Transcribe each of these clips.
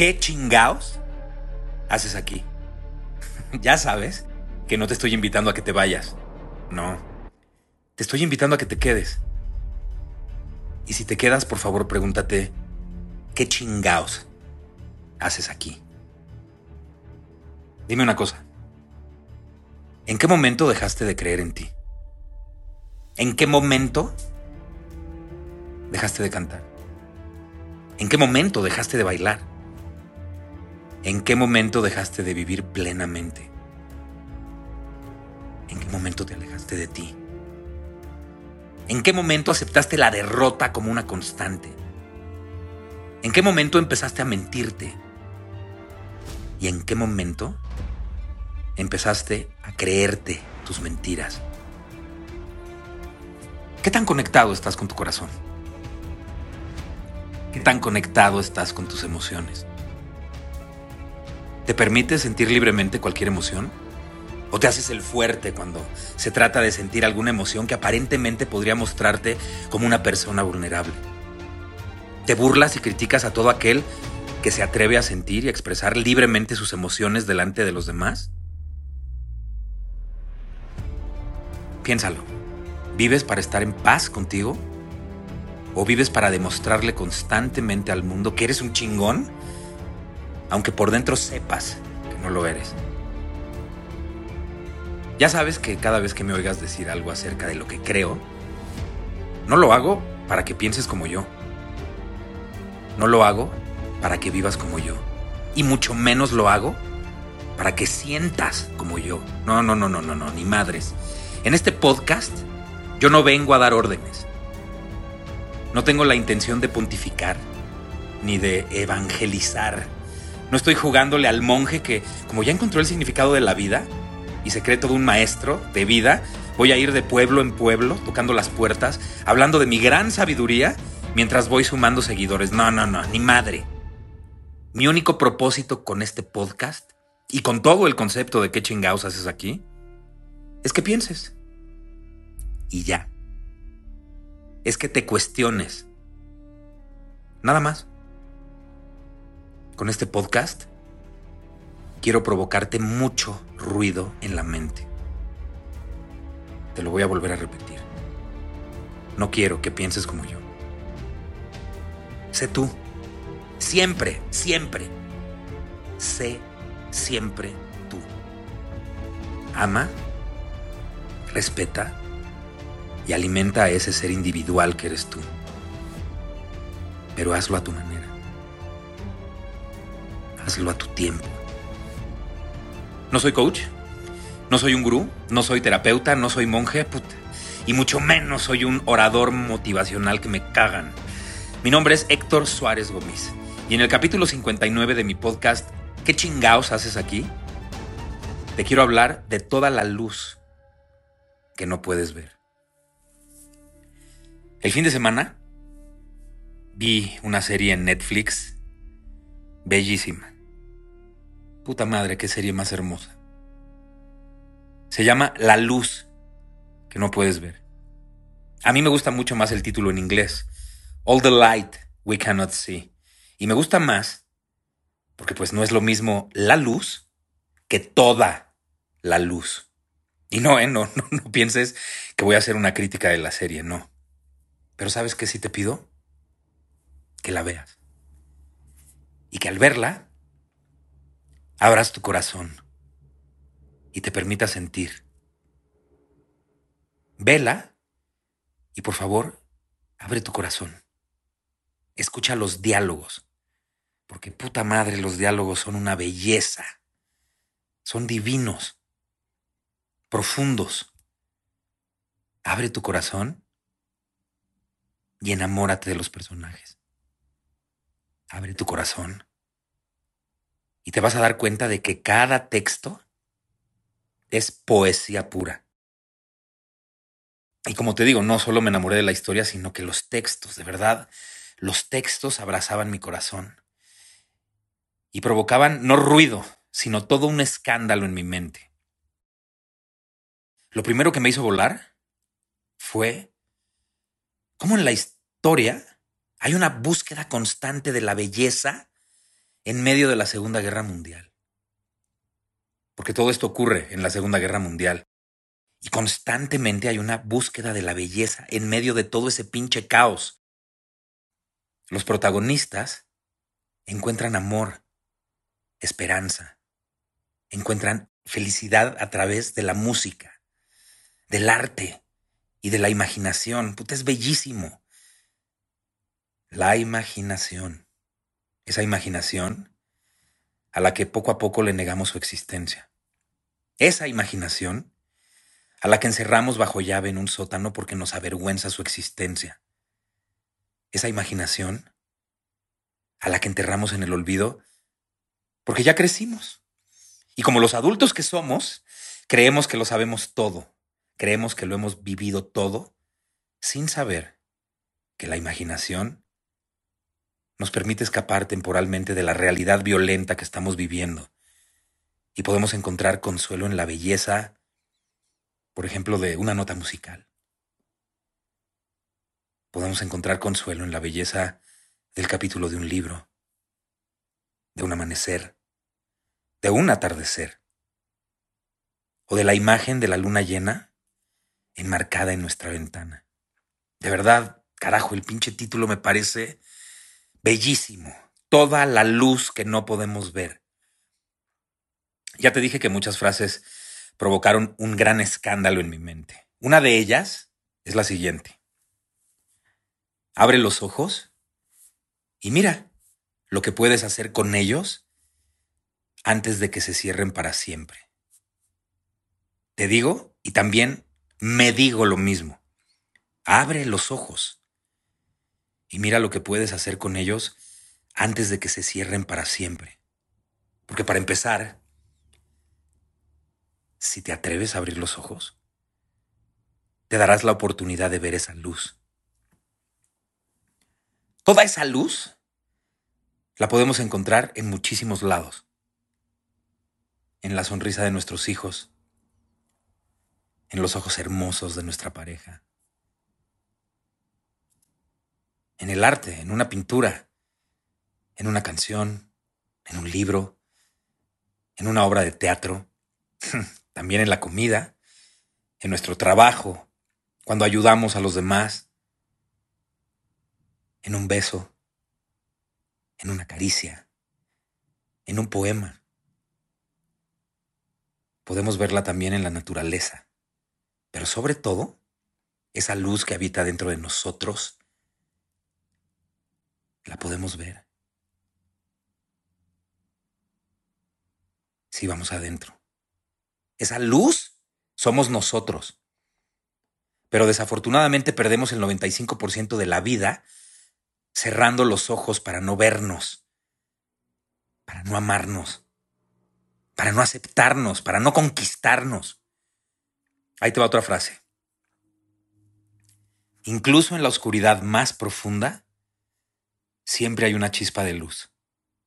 ¿Qué chingaos haces aquí? ya sabes que no te estoy invitando a que te vayas. No. Te estoy invitando a que te quedes. Y si te quedas, por favor, pregúntate, ¿qué chingaos haces aquí? Dime una cosa. ¿En qué momento dejaste de creer en ti? ¿En qué momento dejaste de cantar? ¿En qué momento dejaste de bailar? ¿En qué momento dejaste de vivir plenamente? ¿En qué momento te alejaste de ti? ¿En qué momento aceptaste la derrota como una constante? ¿En qué momento empezaste a mentirte? ¿Y en qué momento empezaste a creerte tus mentiras? ¿Qué tan conectado estás con tu corazón? ¿Qué tan conectado estás con tus emociones? ¿Te permites sentir libremente cualquier emoción? ¿O te haces el fuerte cuando se trata de sentir alguna emoción que aparentemente podría mostrarte como una persona vulnerable? ¿Te burlas y criticas a todo aquel que se atreve a sentir y a expresar libremente sus emociones delante de los demás? Piénsalo. ¿Vives para estar en paz contigo? ¿O vives para demostrarle constantemente al mundo que eres un chingón? Aunque por dentro sepas que no lo eres. Ya sabes que cada vez que me oigas decir algo acerca de lo que creo, no lo hago para que pienses como yo. No lo hago para que vivas como yo. Y mucho menos lo hago para que sientas como yo. No, no, no, no, no, no, ni madres. En este podcast yo no vengo a dar órdenes. No tengo la intención de pontificar ni de evangelizar. No estoy jugándole al monje que, como ya encontró el significado de la vida y se cree todo un maestro de vida, voy a ir de pueblo en pueblo, tocando las puertas, hablando de mi gran sabiduría mientras voy sumando seguidores. No, no, no, ni madre. Mi único propósito con este podcast y con todo el concepto de qué chingados haces aquí es que pienses. Y ya. Es que te cuestiones. Nada más. Con este podcast quiero provocarte mucho ruido en la mente. Te lo voy a volver a repetir. No quiero que pienses como yo. Sé tú. Siempre, siempre. Sé siempre tú. Ama, respeta y alimenta a ese ser individual que eres tú. Pero hazlo a tu manera. Hazlo a tu tiempo. No soy coach, no soy un gurú, no soy terapeuta, no soy monje, puta. Y mucho menos soy un orador motivacional que me cagan. Mi nombre es Héctor Suárez Gómez. Y en el capítulo 59 de mi podcast, ¿Qué chingaos haces aquí? Te quiero hablar de toda la luz que no puedes ver. El fin de semana vi una serie en Netflix bellísima. Puta madre, qué serie más hermosa. Se llama La luz que no puedes ver. A mí me gusta mucho más el título en inglés. All the light we cannot see. Y me gusta más porque pues no es lo mismo la luz que toda la luz. Y no, ¿eh? no, no, no pienses que voy a hacer una crítica de la serie, no. Pero ¿sabes qué sí te pido? Que la veas. Y que al verla, abras tu corazón y te permitas sentir. Vela y por favor, abre tu corazón. Escucha los diálogos, porque puta madre los diálogos son una belleza. Son divinos, profundos. Abre tu corazón y enamórate de los personajes. Abre tu corazón y te vas a dar cuenta de que cada texto es poesía pura. Y como te digo, no solo me enamoré de la historia, sino que los textos, de verdad, los textos abrazaban mi corazón y provocaban no ruido, sino todo un escándalo en mi mente. Lo primero que me hizo volar fue cómo en la historia hay una búsqueda constante de la belleza en medio de la Segunda Guerra Mundial. Porque todo esto ocurre en la Segunda Guerra Mundial. Y constantemente hay una búsqueda de la belleza en medio de todo ese pinche caos. Los protagonistas encuentran amor, esperanza, encuentran felicidad a través de la música, del arte y de la imaginación. Puta, es bellísimo. La imaginación. Esa imaginación a la que poco a poco le negamos su existencia. Esa imaginación a la que encerramos bajo llave en un sótano porque nos avergüenza su existencia. Esa imaginación a la que enterramos en el olvido porque ya crecimos. Y como los adultos que somos, creemos que lo sabemos todo, creemos que lo hemos vivido todo, sin saber que la imaginación nos permite escapar temporalmente de la realidad violenta que estamos viviendo y podemos encontrar consuelo en la belleza, por ejemplo, de una nota musical. Podemos encontrar consuelo en la belleza del capítulo de un libro, de un amanecer, de un atardecer, o de la imagen de la luna llena enmarcada en nuestra ventana. De verdad, carajo, el pinche título me parece bellísimo. Toda la luz que no podemos ver. Ya te dije que muchas frases provocaron un gran escándalo en mi mente. Una de ellas es la siguiente. Abre los ojos y mira lo que puedes hacer con ellos antes de que se cierren para siempre. Te digo y también me digo lo mismo. Abre los ojos y mira lo que puedes hacer con ellos antes de que se cierren para siempre. Porque para empezar, si te atreves a abrir los ojos, te darás la oportunidad de ver esa luz. Toda esa luz la podemos encontrar en muchísimos lados en la sonrisa de nuestros hijos, en los ojos hermosos de nuestra pareja, en el arte, en una pintura, en una canción, en un libro, en una obra de teatro, también en la comida, en nuestro trabajo, cuando ayudamos a los demás, en un beso, en una caricia, en un poema. Podemos verla también en la naturaleza, pero sobre todo, esa luz que habita dentro de nosotros, la podemos ver. Si vamos adentro. Esa luz somos nosotros. Pero desafortunadamente perdemos el 95% de la vida cerrando los ojos para no vernos, para no amarnos para no aceptarnos, para no conquistarnos. Ahí te va otra frase. Incluso en la oscuridad más profunda, siempre hay una chispa de luz.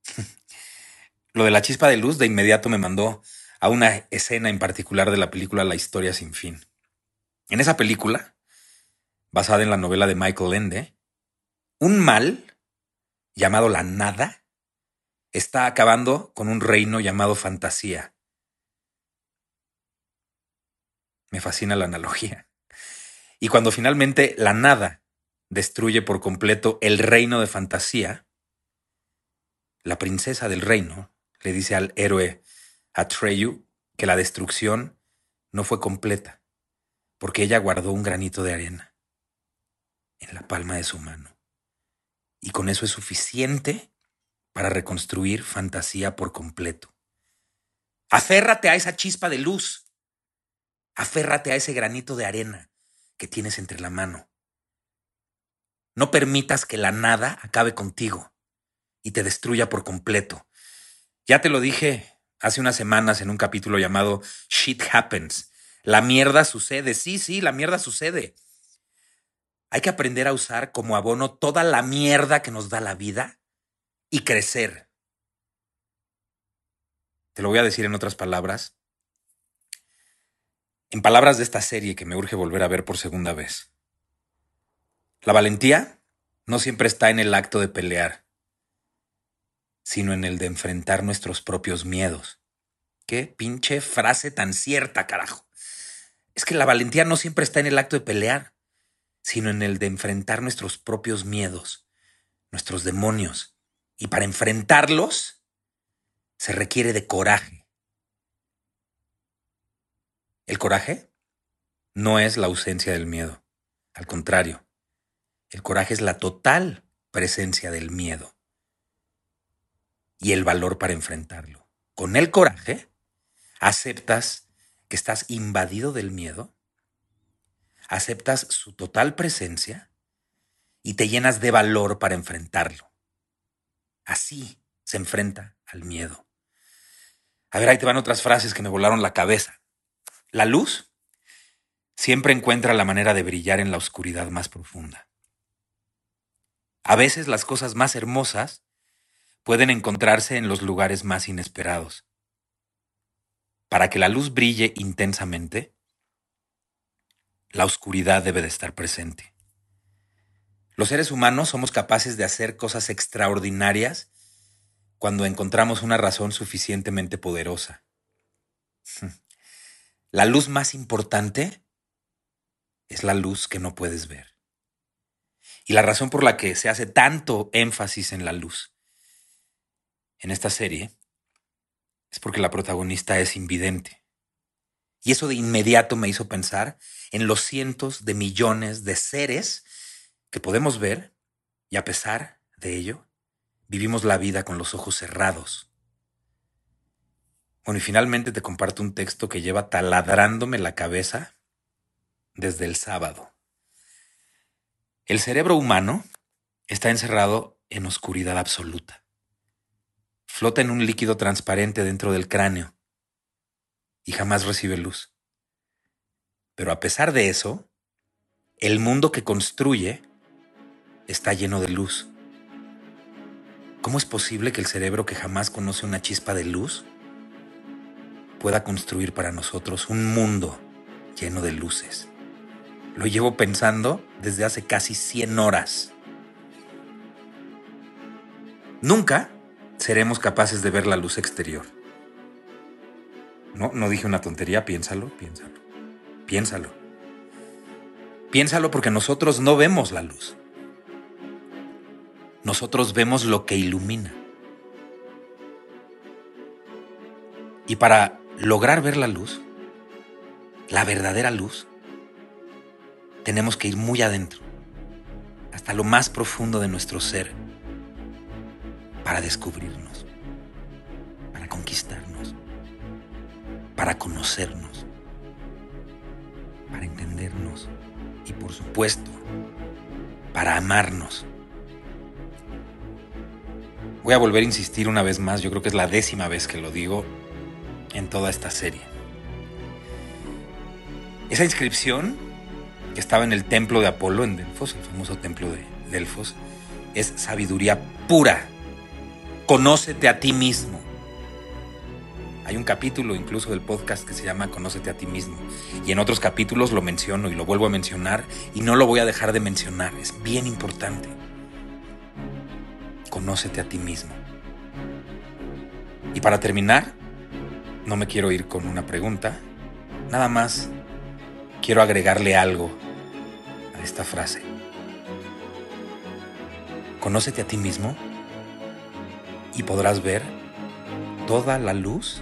Lo de la chispa de luz de inmediato me mandó a una escena en particular de la película La historia sin fin. En esa película, basada en la novela de Michael Ende, un mal llamado la nada está acabando con un reino llamado fantasía. Me fascina la analogía. Y cuando finalmente la nada destruye por completo el reino de fantasía, la princesa del reino le dice al héroe Atreyu que la destrucción no fue completa, porque ella guardó un granito de arena en la palma de su mano. Y con eso es suficiente para reconstruir fantasía por completo. Aférrate a esa chispa de luz. Aférrate a ese granito de arena que tienes entre la mano. No permitas que la nada acabe contigo y te destruya por completo. Ya te lo dije hace unas semanas en un capítulo llamado Shit Happens. La mierda sucede. Sí, sí, la mierda sucede. Hay que aprender a usar como abono toda la mierda que nos da la vida y crecer. Te lo voy a decir en otras palabras. En palabras de esta serie que me urge volver a ver por segunda vez. La valentía no siempre está en el acto de pelear, sino en el de enfrentar nuestros propios miedos. Qué pinche frase tan cierta, carajo. Es que la valentía no siempre está en el acto de pelear, sino en el de enfrentar nuestros propios miedos, nuestros demonios. Y para enfrentarlos se requiere de coraje. El coraje no es la ausencia del miedo, al contrario, el coraje es la total presencia del miedo y el valor para enfrentarlo. Con el coraje, aceptas que estás invadido del miedo, aceptas su total presencia y te llenas de valor para enfrentarlo. Así se enfrenta al miedo. A ver, ahí te van otras frases que me volaron la cabeza. La luz siempre encuentra la manera de brillar en la oscuridad más profunda. A veces las cosas más hermosas pueden encontrarse en los lugares más inesperados. Para que la luz brille intensamente, la oscuridad debe de estar presente. Los seres humanos somos capaces de hacer cosas extraordinarias cuando encontramos una razón suficientemente poderosa. La luz más importante es la luz que no puedes ver. Y la razón por la que se hace tanto énfasis en la luz en esta serie es porque la protagonista es invidente. Y eso de inmediato me hizo pensar en los cientos de millones de seres que podemos ver y a pesar de ello, vivimos la vida con los ojos cerrados. Bueno, y finalmente te comparto un texto que lleva taladrándome la cabeza desde el sábado. El cerebro humano está encerrado en oscuridad absoluta. Flota en un líquido transparente dentro del cráneo y jamás recibe luz. Pero a pesar de eso, el mundo que construye está lleno de luz. ¿Cómo es posible que el cerebro que jamás conoce una chispa de luz pueda construir para nosotros un mundo lleno de luces? Lo llevo pensando desde hace casi 100 horas. Nunca seremos capaces de ver la luz exterior. No, no dije una tontería, piénsalo, piénsalo, piénsalo. Piénsalo porque nosotros no vemos la luz. Nosotros vemos lo que ilumina. Y para lograr ver la luz, la verdadera luz, tenemos que ir muy adentro, hasta lo más profundo de nuestro ser, para descubrirnos, para conquistarnos, para conocernos, para entendernos y por supuesto, para amarnos. Voy a volver a insistir una vez más, yo creo que es la décima vez que lo digo en toda esta serie. Esa inscripción que estaba en el templo de Apolo, en Delfos, el famoso templo de Delfos, es sabiduría pura. Conócete a ti mismo. Hay un capítulo incluso del podcast que se llama Conócete a ti mismo. Y en otros capítulos lo menciono y lo vuelvo a mencionar y no lo voy a dejar de mencionar. Es bien importante. Conócete a ti mismo. Y para terminar, no me quiero ir con una pregunta. Nada más quiero agregarle algo esta frase. Conócete a ti mismo y podrás ver toda la luz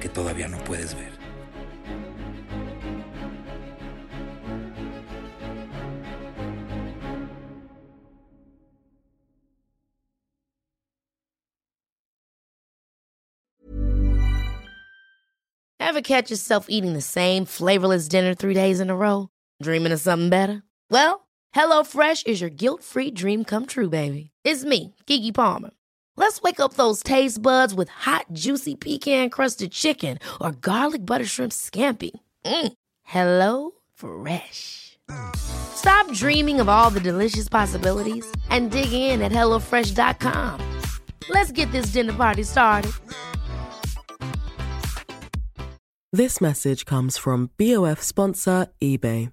que todavía no puedes ver. Ever catch yourself eating the same flavorless dinner three days in a row? Dreaming of something better? Well, HelloFresh is your guilt-free dream come true, baby. It's me, Kiki Palmer. Let's wake up those taste buds with hot, juicy pecan-crusted chicken or garlic butter shrimp scampi. Mm. Hello Fresh. Stop dreaming of all the delicious possibilities and dig in at HelloFresh.com. Let's get this dinner party started. This message comes from BOF sponsor eBay.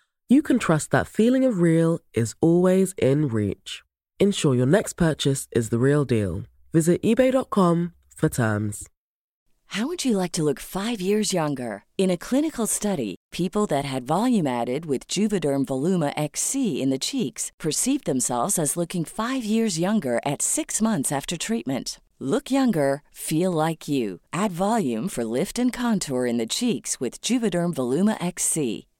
you can trust that feeling of real is always in reach. Ensure your next purchase is the real deal. Visit eBay.com for terms. How would you like to look five years younger? In a clinical study, people that had volume added with Juvederm Voluma XC in the cheeks perceived themselves as looking five years younger at six months after treatment. Look younger, feel like you. Add volume for lift and contour in the cheeks with Juvederm Voluma XC.